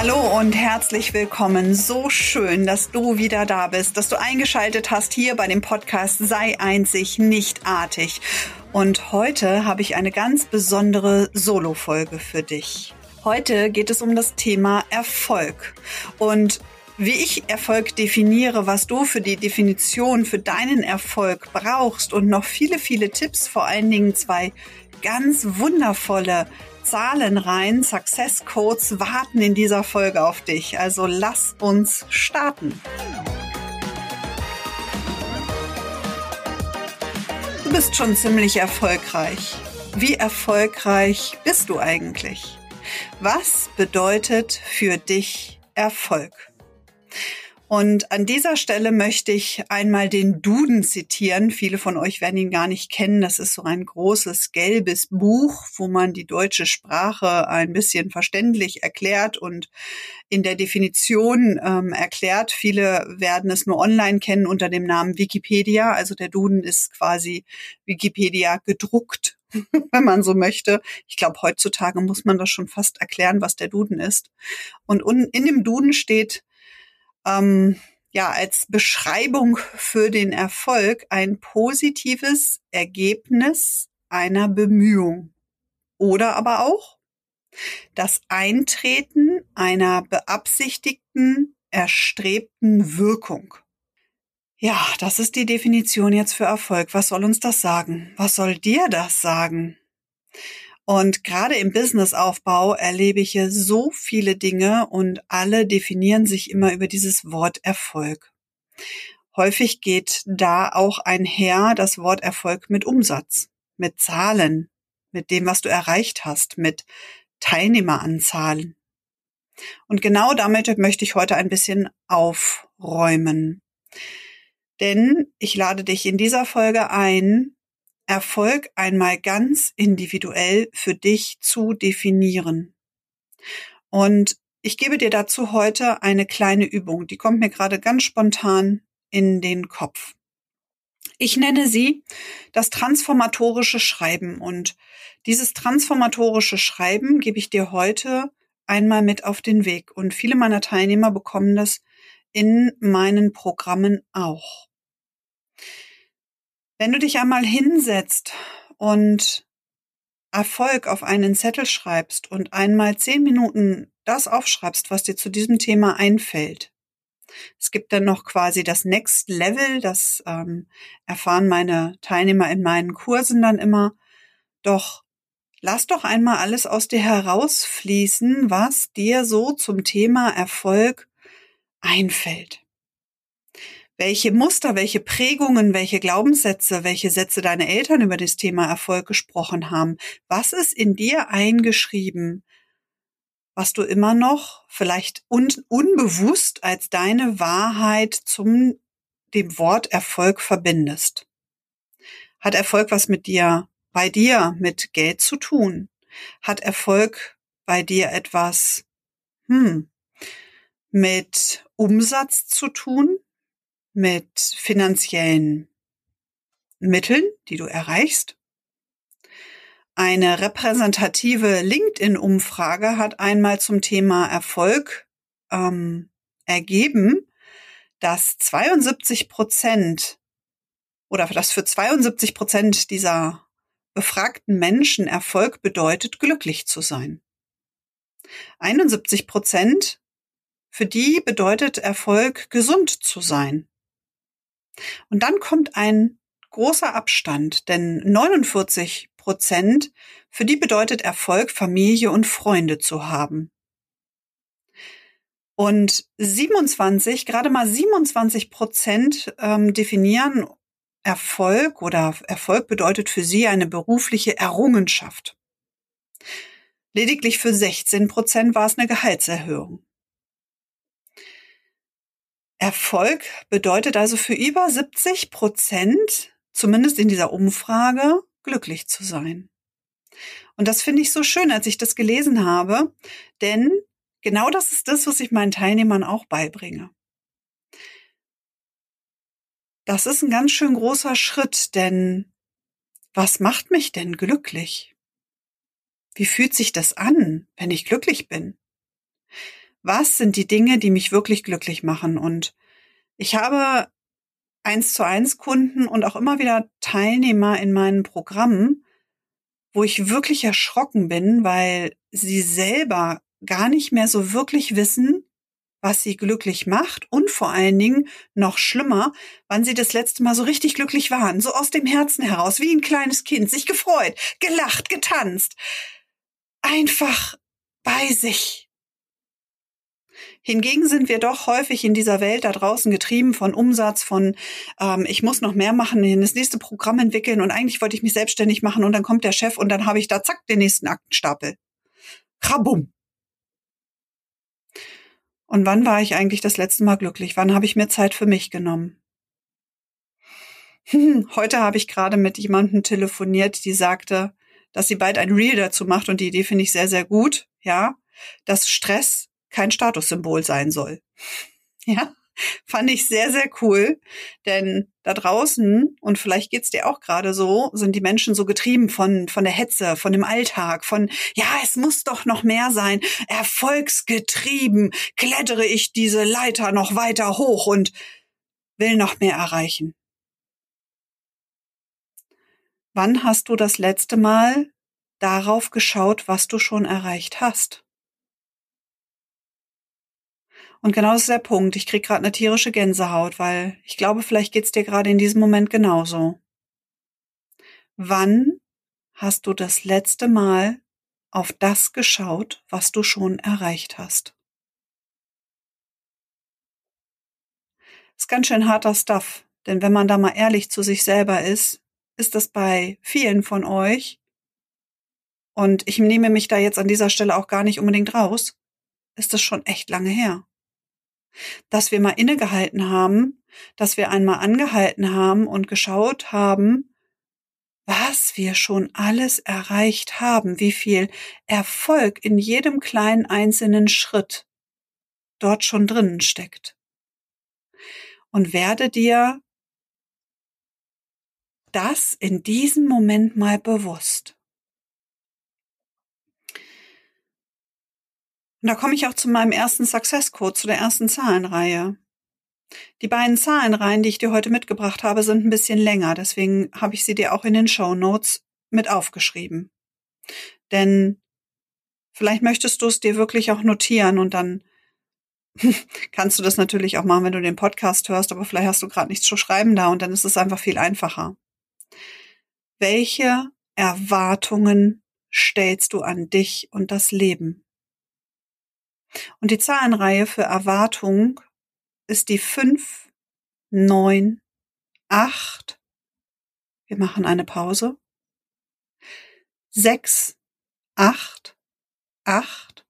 Hallo und herzlich willkommen. So schön, dass du wieder da bist, dass du eingeschaltet hast hier bei dem Podcast Sei einzig, nicht artig. Und heute habe ich eine ganz besondere Solo-Folge für dich. Heute geht es um das Thema Erfolg. Und wie ich Erfolg definiere, was du für die Definition für deinen Erfolg brauchst und noch viele, viele Tipps, vor allen Dingen zwei ganz wundervolle Zahlenreihen, Success Codes warten in dieser Folge auf dich. Also lass uns starten. Du bist schon ziemlich erfolgreich. Wie erfolgreich bist du eigentlich? Was bedeutet für dich Erfolg? Und an dieser Stelle möchte ich einmal den Duden zitieren. Viele von euch werden ihn gar nicht kennen. Das ist so ein großes gelbes Buch, wo man die deutsche Sprache ein bisschen verständlich erklärt und in der Definition ähm, erklärt. Viele werden es nur online kennen unter dem Namen Wikipedia. Also der Duden ist quasi Wikipedia gedruckt wenn man so möchte. Ich glaube, heutzutage muss man das schon fast erklären, was der Duden ist. Und in dem Duden steht, ähm, ja, als Beschreibung für den Erfolg ein positives Ergebnis einer Bemühung. Oder aber auch das Eintreten einer beabsichtigten, erstrebten Wirkung. Ja, das ist die Definition jetzt für Erfolg. Was soll uns das sagen? Was soll dir das sagen? Und gerade im Businessaufbau erlebe ich hier so viele Dinge und alle definieren sich immer über dieses Wort Erfolg. Häufig geht da auch einher das Wort Erfolg mit Umsatz, mit Zahlen, mit dem, was du erreicht hast, mit Teilnehmeranzahlen. Und genau damit möchte ich heute ein bisschen aufräumen. Denn ich lade dich in dieser Folge ein, Erfolg einmal ganz individuell für dich zu definieren. Und ich gebe dir dazu heute eine kleine Übung, die kommt mir gerade ganz spontan in den Kopf. Ich nenne sie das transformatorische Schreiben und dieses transformatorische Schreiben gebe ich dir heute einmal mit auf den Weg und viele meiner Teilnehmer bekommen das in meinen Programmen auch. Wenn du dich einmal hinsetzt und Erfolg auf einen Zettel schreibst und einmal zehn Minuten das aufschreibst, was dir zu diesem Thema einfällt. Es gibt dann noch quasi das Next Level, das ähm, erfahren meine Teilnehmer in meinen Kursen dann immer. Doch lass doch einmal alles aus dir herausfließen, was dir so zum Thema Erfolg einfällt welche Muster, welche Prägungen, welche Glaubenssätze, welche Sätze deine Eltern über das Thema Erfolg gesprochen haben. Was ist in dir eingeschrieben, was du immer noch vielleicht un unbewusst als deine Wahrheit zum dem Wort Erfolg verbindest? Hat Erfolg was mit dir, bei dir mit Geld zu tun? Hat Erfolg bei dir etwas, hm, mit Umsatz zu tun? Mit finanziellen Mitteln, die du erreichst. Eine repräsentative LinkedIn-Umfrage hat einmal zum Thema Erfolg ähm, ergeben, dass 72 Prozent oder dass für 72 Prozent dieser befragten Menschen Erfolg bedeutet, glücklich zu sein. 71 Prozent für die bedeutet Erfolg, gesund zu sein. Und dann kommt ein großer Abstand, denn 49 Prozent, für die bedeutet Erfolg, Familie und Freunde zu haben. Und 27, gerade mal 27 Prozent ähm, definieren Erfolg oder Erfolg bedeutet für sie eine berufliche Errungenschaft. Lediglich für 16 Prozent war es eine Gehaltserhöhung. Erfolg bedeutet also für über 70 Prozent, zumindest in dieser Umfrage, glücklich zu sein. Und das finde ich so schön, als ich das gelesen habe, denn genau das ist das, was ich meinen Teilnehmern auch beibringe. Das ist ein ganz schön großer Schritt, denn was macht mich denn glücklich? Wie fühlt sich das an, wenn ich glücklich bin? Was sind die Dinge, die mich wirklich glücklich machen? Und ich habe eins zu eins Kunden und auch immer wieder Teilnehmer in meinen Programmen, wo ich wirklich erschrocken bin, weil sie selber gar nicht mehr so wirklich wissen, was sie glücklich macht und vor allen Dingen noch schlimmer, wann sie das letzte Mal so richtig glücklich waren, so aus dem Herzen heraus, wie ein kleines Kind, sich gefreut, gelacht, getanzt, einfach bei sich. Hingegen sind wir doch häufig in dieser Welt da draußen getrieben von Umsatz, von ähm, ich muss noch mehr machen, das nächste Programm entwickeln und eigentlich wollte ich mich selbstständig machen und dann kommt der Chef und dann habe ich da zack den nächsten Aktenstapel. Rabum. Und wann war ich eigentlich das letzte Mal glücklich? Wann habe ich mir Zeit für mich genommen? Heute habe ich gerade mit jemandem telefoniert, die sagte, dass sie bald ein Reel dazu macht und die Idee finde ich sehr, sehr gut, ja, dass Stress kein Statussymbol sein soll. Ja, fand ich sehr, sehr cool, denn da draußen, und vielleicht geht's dir auch gerade so, sind die Menschen so getrieben von, von der Hetze, von dem Alltag, von, ja, es muss doch noch mehr sein, erfolgsgetrieben, klettere ich diese Leiter noch weiter hoch und will noch mehr erreichen. Wann hast du das letzte Mal darauf geschaut, was du schon erreicht hast? Und genau das ist der Punkt. Ich krieg gerade eine tierische Gänsehaut, weil ich glaube, vielleicht geht's dir gerade in diesem Moment genauso. Wann hast du das letzte Mal auf das geschaut, was du schon erreicht hast? Ist ganz schön harter Stuff, denn wenn man da mal ehrlich zu sich selber ist, ist das bei vielen von euch, und ich nehme mich da jetzt an dieser Stelle auch gar nicht unbedingt raus, ist das schon echt lange her dass wir mal innegehalten haben, dass wir einmal angehalten haben und geschaut haben, was wir schon alles erreicht haben, wie viel Erfolg in jedem kleinen einzelnen Schritt dort schon drinnen steckt. Und werde dir das in diesem Moment mal bewusst. Und da komme ich auch zu meinem ersten Success Code, zu der ersten Zahlenreihe. Die beiden Zahlenreihen, die ich dir heute mitgebracht habe, sind ein bisschen länger, deswegen habe ich sie dir auch in den Show Notes mit aufgeschrieben. Denn vielleicht möchtest du es dir wirklich auch notieren und dann kannst du das natürlich auch machen, wenn du den Podcast hörst, aber vielleicht hast du gerade nichts zu schreiben da und dann ist es einfach viel einfacher. Welche Erwartungen stellst du an dich und das Leben? Und die Zahlenreihe für Erwartung ist die 5, 9, 8. Wir machen eine Pause. 6, 8, 8.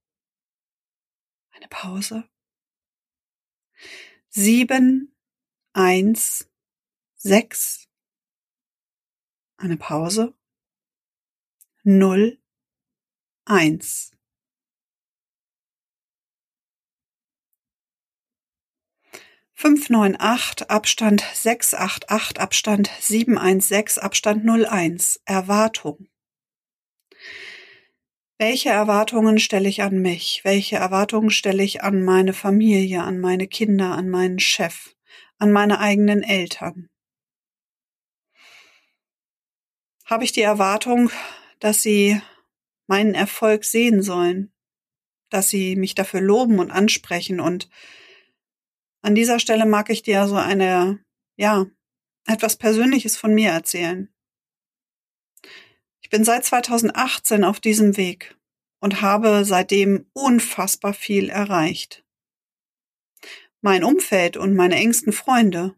Eine Pause. 7, 1, 6. Eine Pause. 0, 1. 598 Abstand 688 Abstand 716 Abstand 01 Erwartung. Welche Erwartungen stelle ich an mich? Welche Erwartungen stelle ich an meine Familie, an meine Kinder, an meinen Chef, an meine eigenen Eltern? Habe ich die Erwartung, dass sie meinen Erfolg sehen sollen, dass sie mich dafür loben und ansprechen und an dieser Stelle mag ich dir so eine, ja, etwas Persönliches von mir erzählen. Ich bin seit 2018 auf diesem Weg und habe seitdem unfassbar viel erreicht. Mein Umfeld und meine engsten Freunde,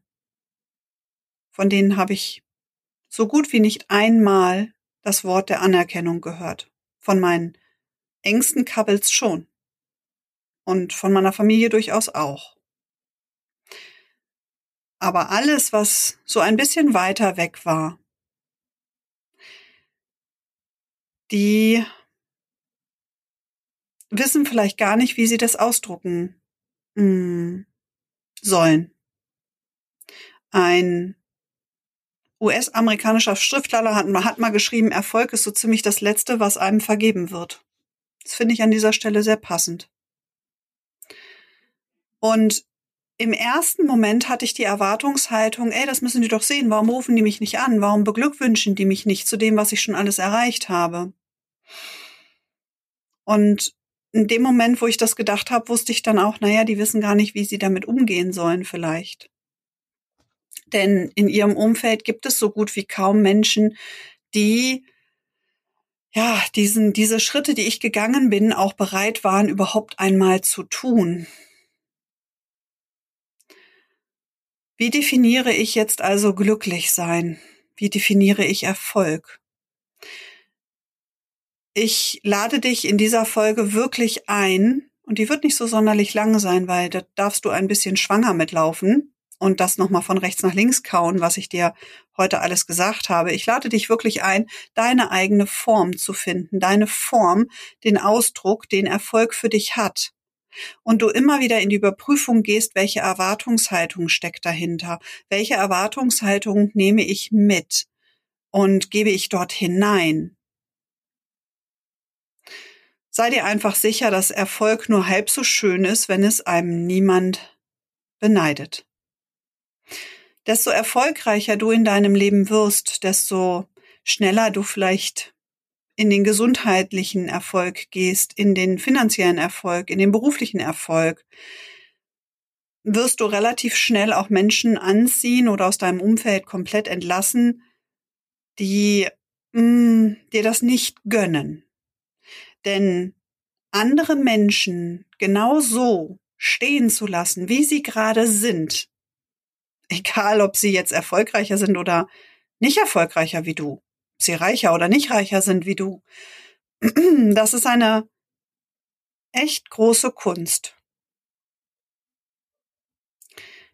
von denen habe ich so gut wie nicht einmal das Wort der Anerkennung gehört. Von meinen engsten Couples schon. Und von meiner Familie durchaus auch. Aber alles, was so ein bisschen weiter weg war, die wissen vielleicht gar nicht, wie sie das ausdrucken mm, sollen. Ein US-amerikanischer Schriftsteller hat, hat mal geschrieben, Erfolg ist so ziemlich das Letzte, was einem vergeben wird. Das finde ich an dieser Stelle sehr passend. Und im ersten Moment hatte ich die Erwartungshaltung, ey, das müssen die doch sehen, warum rufen die mich nicht an? Warum beglückwünschen die mich nicht zu dem, was ich schon alles erreicht habe? Und in dem Moment, wo ich das gedacht habe, wusste ich dann auch, naja, die wissen gar nicht, wie sie damit umgehen sollen vielleicht. Denn in ihrem Umfeld gibt es so gut wie kaum Menschen, die ja, diesen, diese Schritte, die ich gegangen bin, auch bereit waren, überhaupt einmal zu tun. Wie definiere ich jetzt also glücklich sein? Wie definiere ich Erfolg? Ich lade dich in dieser Folge wirklich ein, und die wird nicht so sonderlich lang sein, weil da darfst du ein bisschen schwanger mitlaufen und das nochmal von rechts nach links kauen, was ich dir heute alles gesagt habe. Ich lade dich wirklich ein, deine eigene Form zu finden, deine Form, den Ausdruck, den Erfolg für dich hat. Und du immer wieder in die Überprüfung gehst, welche Erwartungshaltung steckt dahinter, welche Erwartungshaltung nehme ich mit und gebe ich dort hinein. Sei dir einfach sicher, dass Erfolg nur halb so schön ist, wenn es einem niemand beneidet desto erfolgreicher du in deinem Leben wirst, desto schneller du vielleicht in den gesundheitlichen Erfolg gehst, in den finanziellen Erfolg, in den beruflichen Erfolg, wirst du relativ schnell auch Menschen anziehen oder aus deinem Umfeld komplett entlassen, die mh, mm, dir das nicht gönnen. Denn andere Menschen genau so stehen zu lassen, wie sie gerade sind, egal ob sie jetzt erfolgreicher sind oder nicht erfolgreicher wie du, ob sie reicher oder nicht reicher sind wie du. Das ist eine echt große Kunst.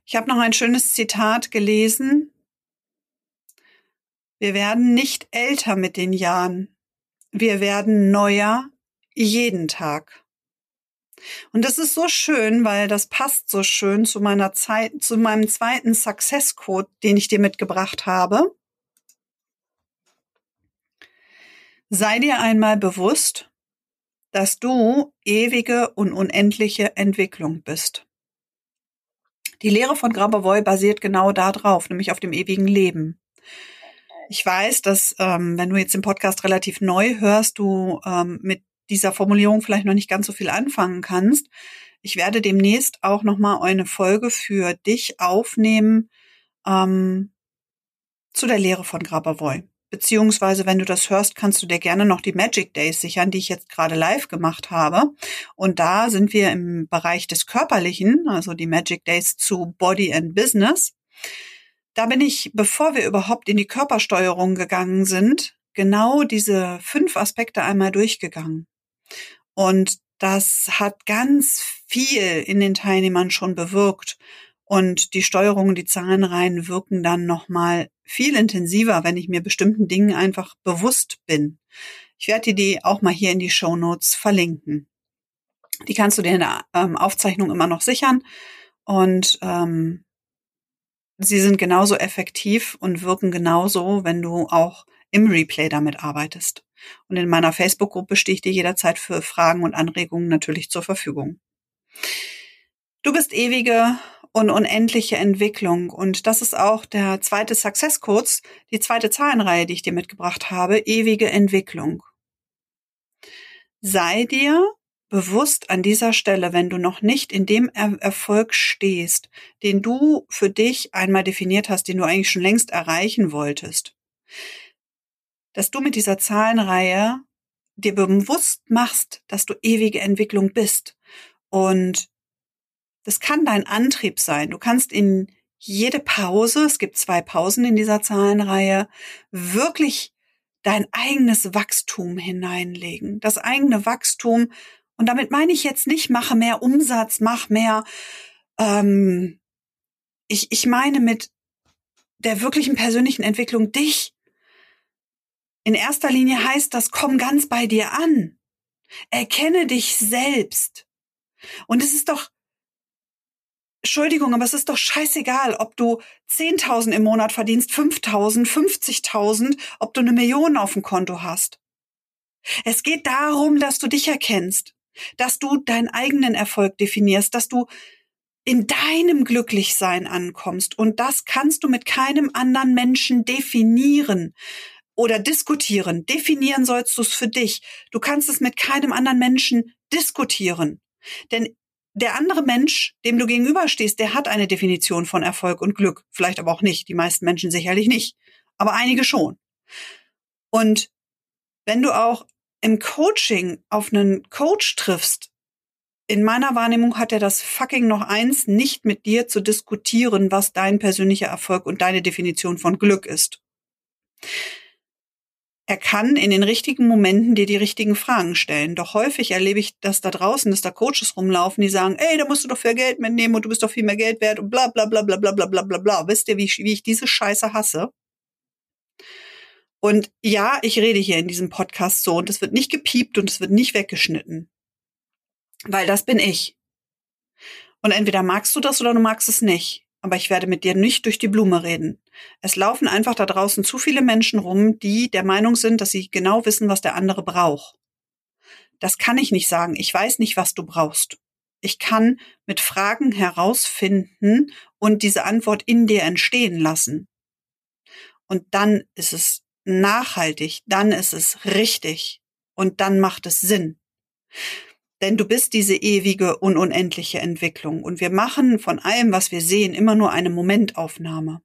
Ich habe noch ein schönes Zitat gelesen. Wir werden nicht älter mit den Jahren. Wir werden neuer jeden Tag. Und das ist so schön, weil das passt so schön zu meiner Zeit, zu meinem zweiten Success Code, den ich dir mitgebracht habe. Sei dir einmal bewusst, dass du ewige und unendliche Entwicklung bist. Die Lehre von Grabovoi basiert genau darauf, nämlich auf dem ewigen Leben. Ich weiß, dass ähm, wenn du jetzt den Podcast relativ neu hörst, du ähm, mit dieser Formulierung vielleicht noch nicht ganz so viel anfangen kannst. Ich werde demnächst auch nochmal eine Folge für dich aufnehmen ähm, zu der Lehre von Grabavoy. Beziehungsweise, wenn du das hörst, kannst du dir gerne noch die Magic Days sichern, die ich jetzt gerade live gemacht habe. Und da sind wir im Bereich des Körperlichen, also die Magic Days zu Body and Business. Da bin ich, bevor wir überhaupt in die Körpersteuerung gegangen sind, genau diese fünf Aspekte einmal durchgegangen. Und das hat ganz viel in den Teilnehmern schon bewirkt. Und die Steuerung, die Zahlenreihen wirken dann nochmal viel intensiver, wenn ich mir bestimmten Dingen einfach bewusst bin. Ich werde dir die auch mal hier in die Show Notes verlinken. Die kannst du dir in der ähm, Aufzeichnung immer noch sichern. Und ähm, sie sind genauso effektiv und wirken genauso, wenn du auch im Replay damit arbeitest. Und in meiner Facebook-Gruppe stehe ich dir jederzeit für Fragen und Anregungen natürlich zur Verfügung. Du bist ewige und unendliche Entwicklung. Und das ist auch der zweite Success Codes, die zweite Zahlenreihe, die ich dir mitgebracht habe, ewige Entwicklung. Sei dir bewusst an dieser Stelle, wenn du noch nicht in dem er Erfolg stehst, den du für dich einmal definiert hast, den du eigentlich schon längst erreichen wolltest dass du mit dieser Zahlenreihe dir bewusst machst, dass du ewige Entwicklung bist. Und das kann dein Antrieb sein. Du kannst in jede Pause, es gibt zwei Pausen in dieser Zahlenreihe, wirklich dein eigenes Wachstum hineinlegen. Das eigene Wachstum. Und damit meine ich jetzt nicht, mache mehr Umsatz, mach mehr. Ähm, ich, ich meine mit der wirklichen persönlichen Entwicklung dich in erster Linie heißt das, komm ganz bei dir an. Erkenne dich selbst. Und es ist doch, Entschuldigung, aber es ist doch scheißegal, ob du 10.000 im Monat verdienst, 5.000, 50.000, ob du eine Million auf dem Konto hast. Es geht darum, dass du dich erkennst, dass du deinen eigenen Erfolg definierst, dass du in deinem Glücklichsein ankommst. Und das kannst du mit keinem anderen Menschen definieren oder diskutieren. Definieren sollst du es für dich. Du kannst es mit keinem anderen Menschen diskutieren. Denn der andere Mensch, dem du gegenüberstehst, der hat eine Definition von Erfolg und Glück. Vielleicht aber auch nicht. Die meisten Menschen sicherlich nicht. Aber einige schon. Und wenn du auch im Coaching auf einen Coach triffst, in meiner Wahrnehmung hat er das fucking noch eins, nicht mit dir zu diskutieren, was dein persönlicher Erfolg und deine Definition von Glück ist. Er kann in den richtigen Momenten dir die richtigen Fragen stellen. Doch häufig erlebe ich das da draußen, dass da Coaches rumlaufen, die sagen, ey, da musst du doch viel Geld mitnehmen und du bist doch viel mehr Geld wert und bla bla bla bla bla bla bla bla bla. Wisst ihr, wie ich, wie ich diese Scheiße hasse? Und ja, ich rede hier in diesem Podcast so und es wird nicht gepiept und es wird nicht weggeschnitten. Weil das bin ich. Und entweder magst du das oder du magst es nicht. Aber ich werde mit dir nicht durch die Blume reden. Es laufen einfach da draußen zu viele Menschen rum, die der Meinung sind, dass sie genau wissen, was der andere braucht. Das kann ich nicht sagen. Ich weiß nicht, was du brauchst. Ich kann mit Fragen herausfinden und diese Antwort in dir entstehen lassen. Und dann ist es nachhaltig, dann ist es richtig und dann macht es Sinn. Denn du bist diese ewige und unendliche Entwicklung. Und wir machen von allem, was wir sehen, immer nur eine Momentaufnahme.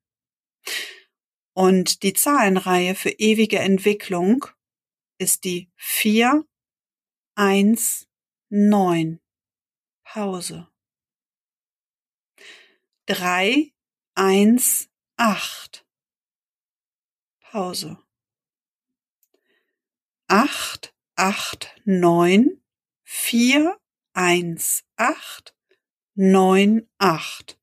Und die Zahlenreihe für ewige Entwicklung ist die 4, 1, 9. Pause. 3, 1, 8. Pause. 8, 8, 9 vier eins acht neun acht.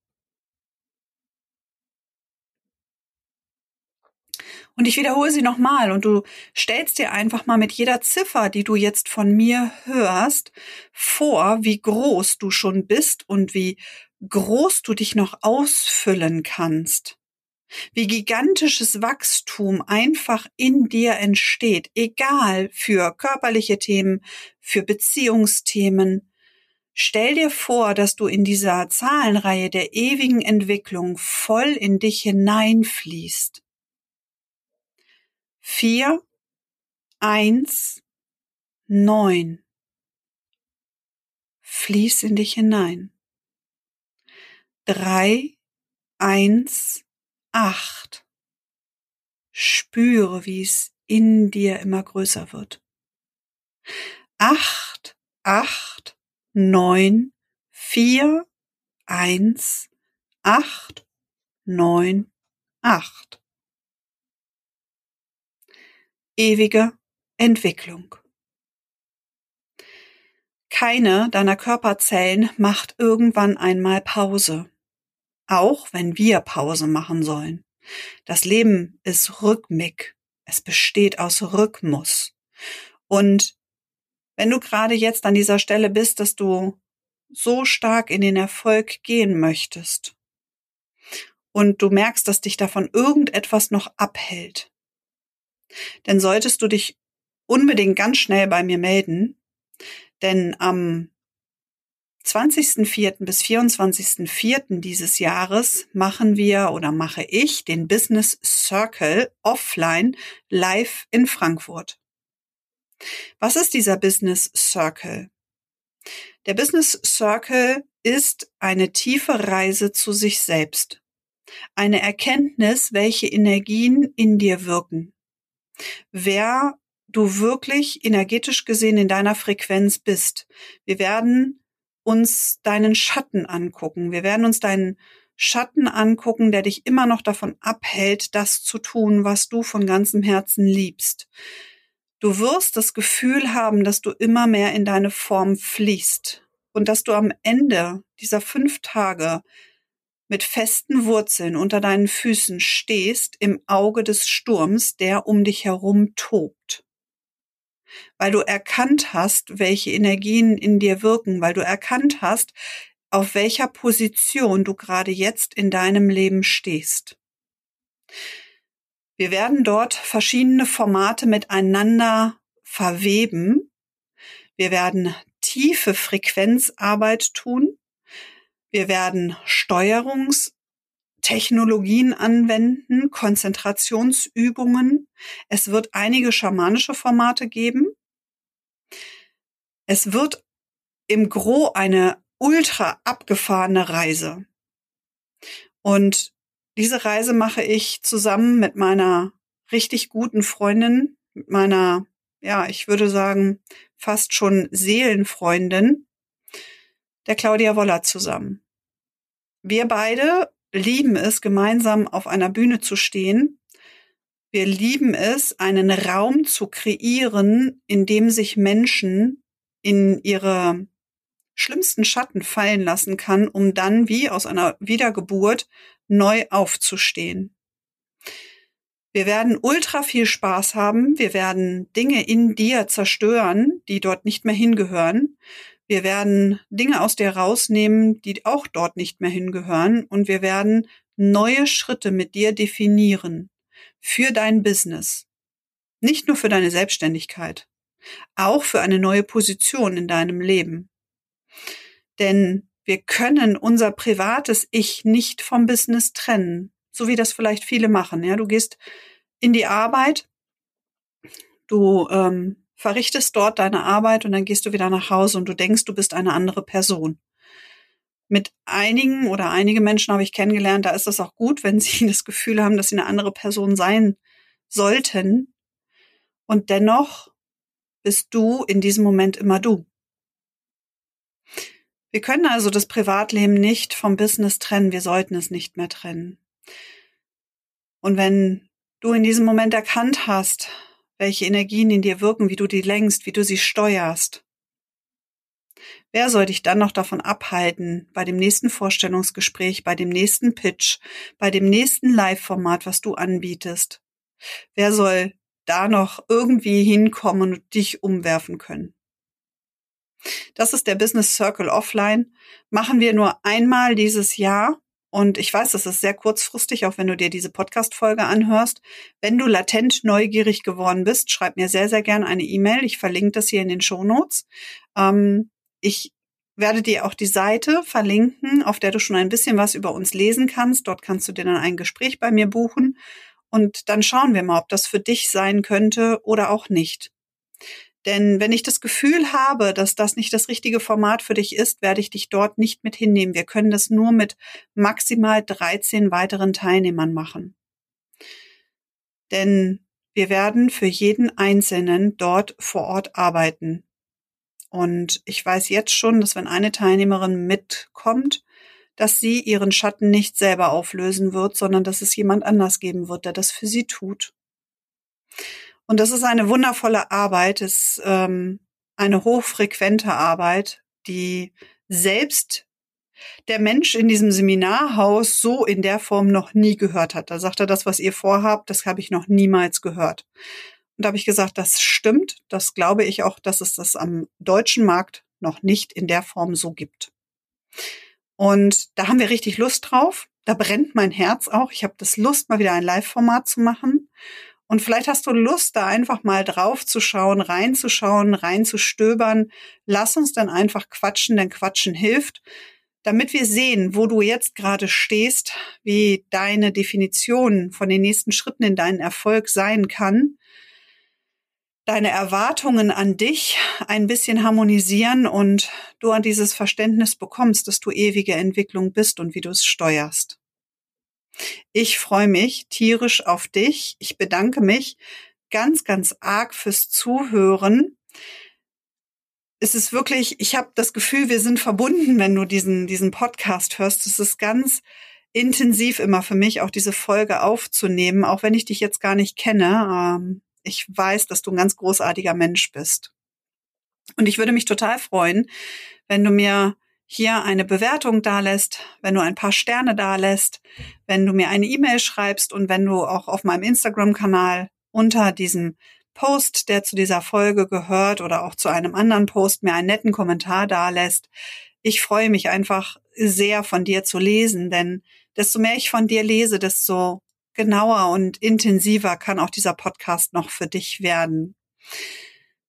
Und ich wiederhole sie nochmal und du stellst dir einfach mal mit jeder Ziffer, die du jetzt von mir hörst, vor, wie groß du schon bist und wie groß du dich noch ausfüllen kannst wie gigantisches Wachstum einfach in dir entsteht, egal für körperliche Themen, für Beziehungsthemen. Stell dir vor, dass du in dieser Zahlenreihe der ewigen Entwicklung voll in dich hineinfließt. Vier, eins, neun. Fließ in dich hinein. Drei, eins, acht. Spüre, wie es in dir immer größer wird. Acht, acht, neun, vier, eins, acht, neun, acht. Ewige Entwicklung. Keine deiner Körperzellen macht irgendwann einmal Pause auch wenn wir Pause machen sollen. Das Leben ist rhythmik. Es besteht aus Rhythmus. Und wenn du gerade jetzt an dieser Stelle bist, dass du so stark in den Erfolg gehen möchtest und du merkst, dass dich davon irgendetwas noch abhält, dann solltest du dich unbedingt ganz schnell bei mir melden, denn am 20.04. bis 24.04. dieses Jahres machen wir oder mache ich den Business Circle offline live in Frankfurt. Was ist dieser Business Circle? Der Business Circle ist eine tiefe Reise zu sich selbst. Eine Erkenntnis, welche Energien in dir wirken. Wer du wirklich energetisch gesehen in deiner Frequenz bist. Wir werden uns deinen Schatten angucken. Wir werden uns deinen Schatten angucken, der dich immer noch davon abhält, das zu tun, was du von ganzem Herzen liebst. Du wirst das Gefühl haben, dass du immer mehr in deine Form fließt und dass du am Ende dieser fünf Tage mit festen Wurzeln unter deinen Füßen stehst im Auge des Sturms, der um dich herum tobt weil du erkannt hast, welche Energien in dir wirken, weil du erkannt hast, auf welcher Position du gerade jetzt in deinem Leben stehst. Wir werden dort verschiedene Formate miteinander verweben. Wir werden tiefe Frequenzarbeit tun. Wir werden Steuerungstechnologien anwenden, Konzentrationsübungen. Es wird einige schamanische Formate geben. Es wird im Gro eine ultra abgefahrene Reise. Und diese Reise mache ich zusammen mit meiner richtig guten Freundin, mit meiner, ja, ich würde sagen, fast schon Seelenfreundin, der Claudia Woller zusammen. Wir beide lieben es, gemeinsam auf einer Bühne zu stehen. Wir lieben es, einen Raum zu kreieren, in dem sich Menschen in ihre schlimmsten Schatten fallen lassen kann, um dann wie aus einer Wiedergeburt neu aufzustehen. Wir werden ultra viel Spaß haben. Wir werden Dinge in dir zerstören, die dort nicht mehr hingehören. Wir werden Dinge aus dir rausnehmen, die auch dort nicht mehr hingehören. Und wir werden neue Schritte mit dir definieren für dein Business. Nicht nur für deine Selbstständigkeit, auch für eine neue Position in deinem Leben. Denn wir können unser privates Ich nicht vom Business trennen, so wie das vielleicht viele machen. Ja, du gehst in die Arbeit, du ähm, verrichtest dort deine Arbeit und dann gehst du wieder nach Hause und du denkst, du bist eine andere Person. Mit einigen oder einige Menschen habe ich kennengelernt, da ist es auch gut, wenn sie das Gefühl haben, dass sie eine andere Person sein sollten. Und dennoch bist du in diesem Moment immer du. Wir können also das Privatleben nicht vom Business trennen. Wir sollten es nicht mehr trennen. Und wenn du in diesem Moment erkannt hast, welche Energien in dir wirken, wie du die lenkst, wie du sie steuerst, wer soll dich dann noch davon abhalten, bei dem nächsten Vorstellungsgespräch, bei dem nächsten Pitch, bei dem nächsten Live-Format, was du anbietest? Wer soll da noch irgendwie hinkommen und dich umwerfen können? Das ist der Business Circle Offline. Machen wir nur einmal dieses Jahr. Und ich weiß, das ist sehr kurzfristig, auch wenn du dir diese Podcast-Folge anhörst. Wenn du latent neugierig geworden bist, schreib mir sehr, sehr gerne eine E-Mail. Ich verlinke das hier in den Show Notes. Ähm, ich werde dir auch die Seite verlinken, auf der du schon ein bisschen was über uns lesen kannst. Dort kannst du dir dann ein Gespräch bei mir buchen. Und dann schauen wir mal, ob das für dich sein könnte oder auch nicht. Denn wenn ich das Gefühl habe, dass das nicht das richtige Format für dich ist, werde ich dich dort nicht mit hinnehmen. Wir können das nur mit maximal 13 weiteren Teilnehmern machen. Denn wir werden für jeden Einzelnen dort vor Ort arbeiten. Und ich weiß jetzt schon, dass wenn eine Teilnehmerin mitkommt, dass sie ihren Schatten nicht selber auflösen wird, sondern dass es jemand anders geben wird, der das für sie tut. Und das ist eine wundervolle Arbeit, ist ähm, eine hochfrequente Arbeit, die selbst der Mensch in diesem Seminarhaus so in der Form noch nie gehört hat. Da sagt er, das, was ihr vorhabt, das habe ich noch niemals gehört. Und da habe ich gesagt, das stimmt. Das glaube ich auch, dass es das am deutschen Markt noch nicht in der Form so gibt. Und da haben wir richtig Lust drauf. Da brennt mein Herz auch. Ich habe das Lust, mal wieder ein Live-Format zu machen. Und vielleicht hast du Lust, da einfach mal drauf zu schauen, reinzuschauen, reinzustöbern. Lass uns dann einfach quatschen, denn Quatschen hilft, damit wir sehen, wo du jetzt gerade stehst, wie deine Definition von den nächsten Schritten in deinen Erfolg sein kann, deine Erwartungen an dich ein bisschen harmonisieren und du an dieses Verständnis bekommst, dass du ewige Entwicklung bist und wie du es steuerst. Ich freue mich tierisch auf dich. Ich bedanke mich ganz, ganz arg fürs Zuhören. Es ist wirklich, ich habe das Gefühl, wir sind verbunden, wenn du diesen, diesen Podcast hörst. Es ist ganz intensiv immer für mich, auch diese Folge aufzunehmen, auch wenn ich dich jetzt gar nicht kenne. Ähm, ich weiß, dass du ein ganz großartiger Mensch bist. Und ich würde mich total freuen, wenn du mir hier eine Bewertung dalässt, wenn du ein paar Sterne dalässt, wenn du mir eine E-Mail schreibst und wenn du auch auf meinem Instagram-Kanal unter diesem Post, der zu dieser Folge gehört oder auch zu einem anderen Post mir einen netten Kommentar dalässt. Ich freue mich einfach sehr von dir zu lesen, denn desto mehr ich von dir lese, desto genauer und intensiver kann auch dieser Podcast noch für dich werden.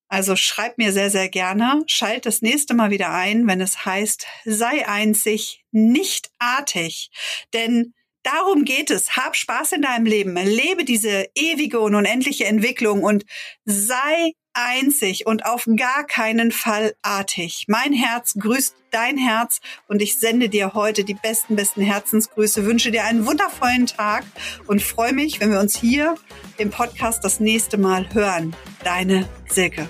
Also schreib mir sehr, sehr gerne. Schalt das nächste Mal wieder ein, wenn es heißt, sei einzig, nicht artig. Denn darum geht es. Hab Spaß in deinem Leben. Lebe diese ewige und unendliche Entwicklung und sei einzig und auf gar keinen Fall artig. Mein Herz grüßt dein Herz und ich sende dir heute die besten, besten Herzensgrüße, wünsche dir einen wundervollen Tag und freue mich, wenn wir uns hier im Podcast das nächste Mal hören. Deine Silke.